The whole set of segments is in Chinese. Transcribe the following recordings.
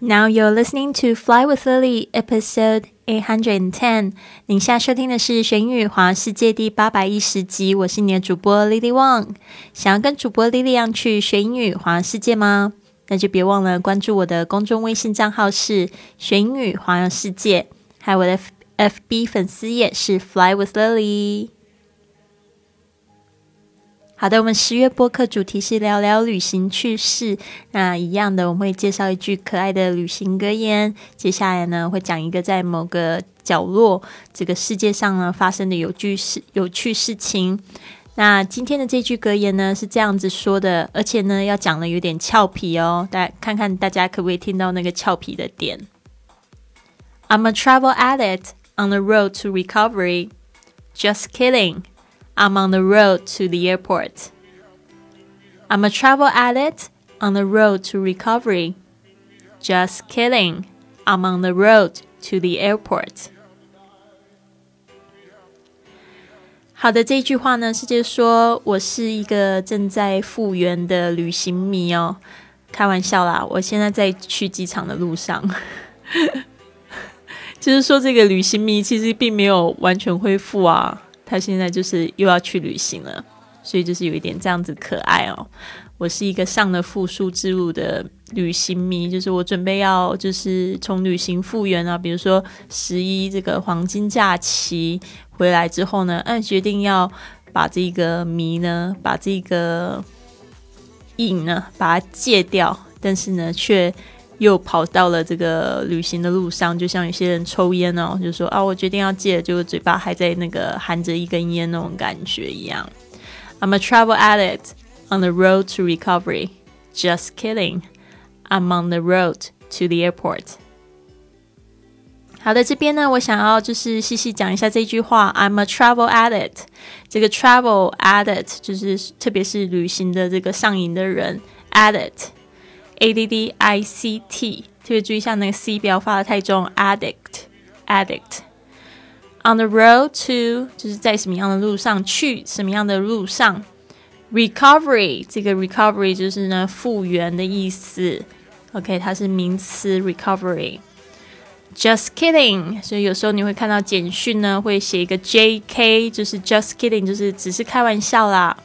Now you're listening to Fly with Lily, episode eight hundred and ten。您现在收听的是《学英语环世界》第八百一十集。我是你的主播 Lily Wang。想要跟主播 Lily 一样去学英语环世界吗？那就别忘了关注我的公众微信账号是“学英语环世界”，还有我的 FB 粉丝页是 “Fly with Lily”。好的，我们十月播客主题是聊聊旅行趣事。那一样的，我们会介绍一句可爱的旅行格言。接下来呢，会讲一个在某个角落这个世界上呢发生的有趣事、有趣事情。那今天的这句格言呢是这样子说的，而且呢要讲的有点俏皮哦。大家看看大家可不可以听到那个俏皮的点？I'm a travel addict on the road to recovery. Just kidding. I'm on the road to the airport. I'm a travel addict on the road to recovery. Just kidding. I'm on the road to the airport. 好的，这句话呢是就说我是一个正在复原的旅行迷哦，开玩笑啦，我现在在去机场的路上，就是说这个旅行迷其实并没有完全恢复啊。 他现在就是又要去旅行了，所以就是有一点这样子可爱哦。我是一个上了复苏之路的旅行迷，就是我准备要就是从旅行复原啊，比如说十一这个黄金假期回来之后呢，嗯，决定要把这个迷呢，把这个瘾呢，把它戒掉，但是呢，却。又跑到了这个旅行的路上，就像有些人抽烟哦，就说啊，我决定要戒，就嘴巴还在那个含着一根烟那种感觉一样。I'm a travel addict on the road to recovery. Just kidding. I'm on the road to the airport. 好的，这边呢，我想要就是细细讲一下这句话。I'm a travel addict。这个 travel addict 就是特别是旅行的这个上瘾的人，addict。A D D I C T，特别注意一下那个 C 不要发的太重。Addict，addict。On the road to，就是在什么样的路上去什么样的路上。Recovery，这个 recovery 就是呢复原的意思。OK，它是名词 recovery。Just kidding，所以有时候你会看到简讯呢会写一个 J K，就是 Just kidding，就是只是开玩笑啦。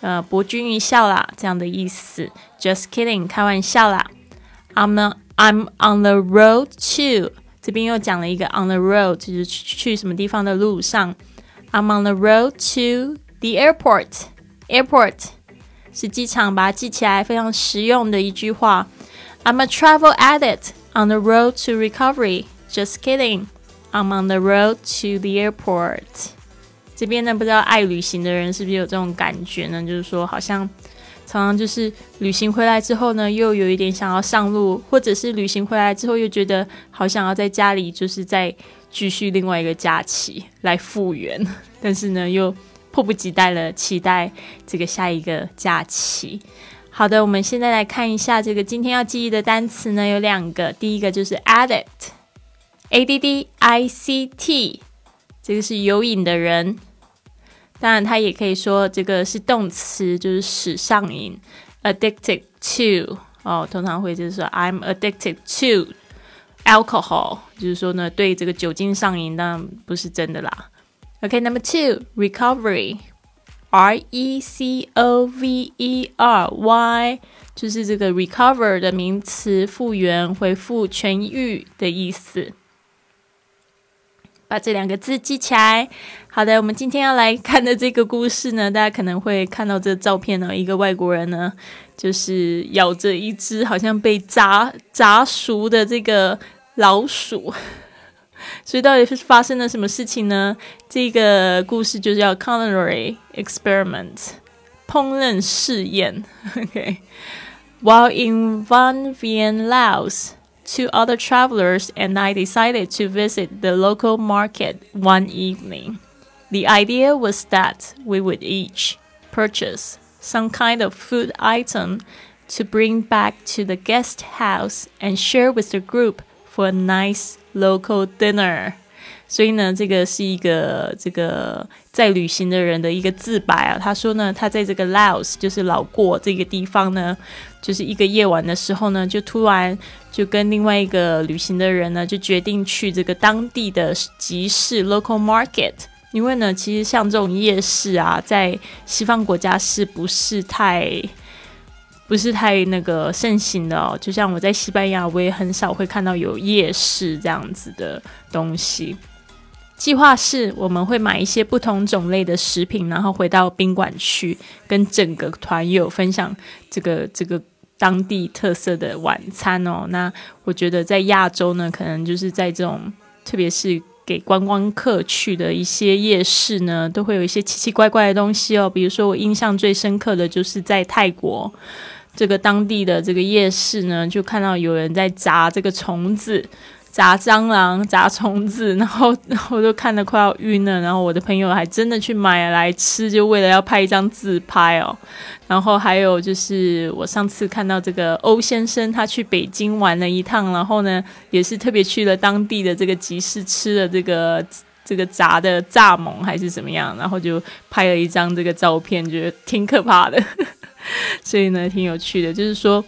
呃，博君一笑啦，这样的意思。Just kidding，开玩笑啦。I'm I'm on the road to，这边又讲了一个 on the road，就是去什么地方的路上。I'm on the road to the airport。Airport 是机场，把它记起来，非常实用的一句话。I'm a travel addict on the road to recovery. Just kidding. I'm on the road to the airport. 这边呢，不知道爱旅行的人是不是有这种感觉呢？就是说，好像常常就是旅行回来之后呢，又有一点想要上路，或者是旅行回来之后又觉得好想要在家里，就是再继续另外一个假期来复原，但是呢，又迫不及待了期待这个下一个假期。好的，我们现在来看一下这个今天要记忆的单词呢，有两个，第一个就是 addict，a d d i c t，这个是有瘾的人。当然，它也可以说这个是动词，就是使上瘾，addicted to 哦，通常会就是说 I'm addicted to alcohol，就是说呢，对这个酒精上瘾，但不是真的啦。OK，number two，recovery，R E C O V E R Y，就是这个 recover 的名词，复原、恢复、痊愈的意思。把这两个字记起来。好的，我们今天要来看的这个故事呢，大家可能会看到这照片呢，一个外国人呢，就是咬着一只好像被炸炸熟的这个老鼠。所以到底是发生了什么事情呢？这个故事就叫 culinary experiment，烹饪试验。OK，while in Van Vian Laos。Two other travelers and I decided to visit the local market one evening. The idea was that we would each purchase some kind of food item to bring back to the guest house and share with the group for a nice local dinner. 所以呢，这个是一个这个在旅行的人的一个自白啊。他说呢，他在这个 Laos 就是老过这个地方呢，就是一个夜晚的时候呢，就突然就跟另外一个旅行的人呢，就决定去这个当地的集市 local market。因为呢，其实像这种夜市啊，在西方国家是不是太不是太那个盛行的哦？就像我在西班牙，我也很少会看到有夜市这样子的东西。计划是我们会买一些不同种类的食品，然后回到宾馆去跟整个团友分享这个这个当地特色的晚餐哦。那我觉得在亚洲呢，可能就是在这种特别是给观光客去的一些夜市呢，都会有一些奇奇怪怪的东西哦。比如说我印象最深刻的就是在泰国这个当地的这个夜市呢，就看到有人在炸这个虫子。炸蟑螂、炸虫子，然后 我都看得快要晕了。然后我的朋友还真的去买来吃，就为了要拍一张自拍哦。然后还有就是我上次看到这个欧先生，他去北京玩了一趟，然后呢也是特别去了当地的这个集市吃了这个这个炸的蚱蜢还是怎么样，然后就拍了一张这个照片，觉得挺可怕的。所以呢，挺有趣的，就是说。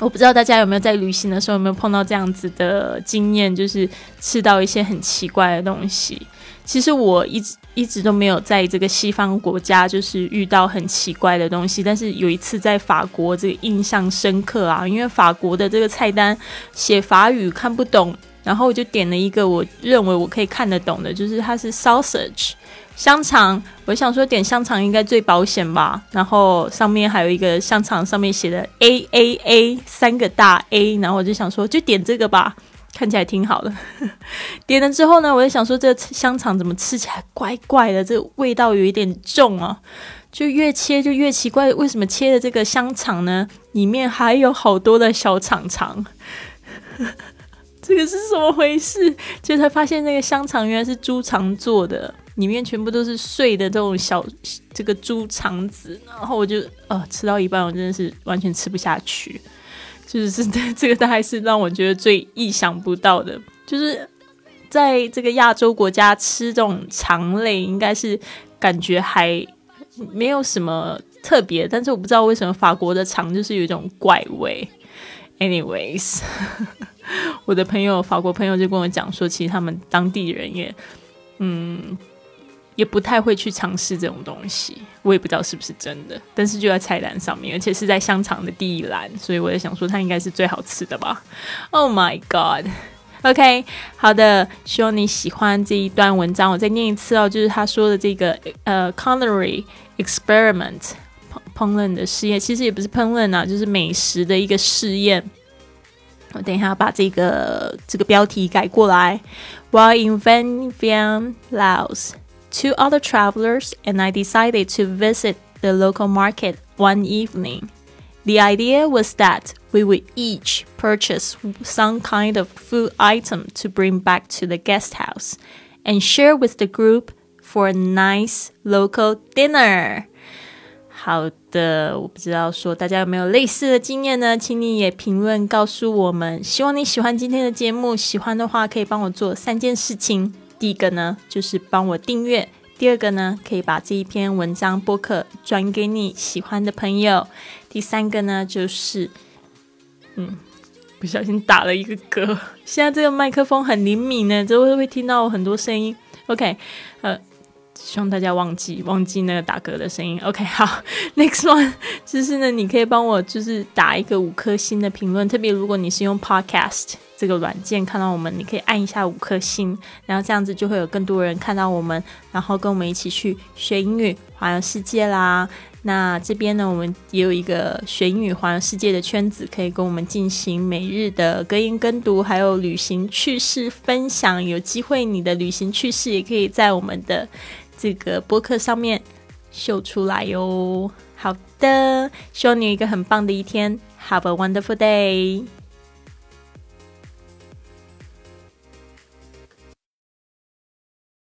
我不知道大家有没有在旅行的时候有没有碰到这样子的经验，就是吃到一些很奇怪的东西。其实我一直一直都没有在这个西方国家就是遇到很奇怪的东西，但是有一次在法国这个印象深刻啊，因为法国的这个菜单写法语看不懂，然后我就点了一个我认为我可以看得懂的，就是它是 sausage。香肠，我想说点香肠应该最保险吧。然后上面还有一个香肠，上面写的 A A A 三个大 A，然后我就想说就点这个吧，看起来挺好的。点了之后呢，我就想说这香肠怎么吃起来怪怪的，这味道有一点重啊，就越切就越奇怪。为什么切的这个香肠呢？里面还有好多的小肠肠，这个是什么回事？就才发现那个香肠原来是猪肠做的。里面全部都是碎的这种小这个猪肠子，然后我就呃吃到一半，我真的是完全吃不下去，就是这个大概是让我觉得最意想不到的，就是在这个亚洲国家吃这种肠类，应该是感觉还没有什么特别，但是我不知道为什么法国的肠就是有一种怪味。Anyways，我的朋友法国朋友就跟我讲说，其实他们当地人也嗯。也不太会去尝试这种东西，我也不知道是不是真的，但是就在菜单上面，而且是在香肠的第一栏，所以我在想说它应该是最好吃的吧。Oh my god！OK，好的，希望你喜欢这一段文章，我再念一次哦，就是他说的这个呃，culinary experiment 烹烹饪的试验，其实也不是烹饪啊，就是美食的一个试验。我等一下把这个这个标题改过来，While in Vietnam, Laos。two other travelers and I decided to visit the local market one evening. The idea was that we would each purchase some kind of food item to bring back to the guest house and share with the group for a nice local dinner. 好的，我不知道说大家有没有类似的经验呢？请你也评论告诉我们。希望你喜欢今天的节目，喜欢的话可以帮我做三件事情。第一个呢，就是帮我订阅；第二个呢，可以把这一篇文章播客转给你喜欢的朋友；第三个呢，就是嗯，不小心打了一个嗝。现在这个麦克风很灵敏呢，就会会听到很多声音。OK，呃。希望大家忘记忘记那个打嗝的声音。OK，好，Next one，就是呢，你可以帮我就是打一个五颗星的评论，特别如果你是用 Podcast 这个软件看到我们，你可以按一下五颗星，然后这样子就会有更多人看到我们，然后跟我们一起去学英语环游世界啦。那这边呢，我们也有一个学英语环游世界的圈子，可以跟我们进行每日的隔音跟读，还有旅行趣事分享。有机会你的旅行趣事也可以在我们的。这个播客上面秀出来哟。好的，希望你有一个很棒的一天。Have a wonderful day。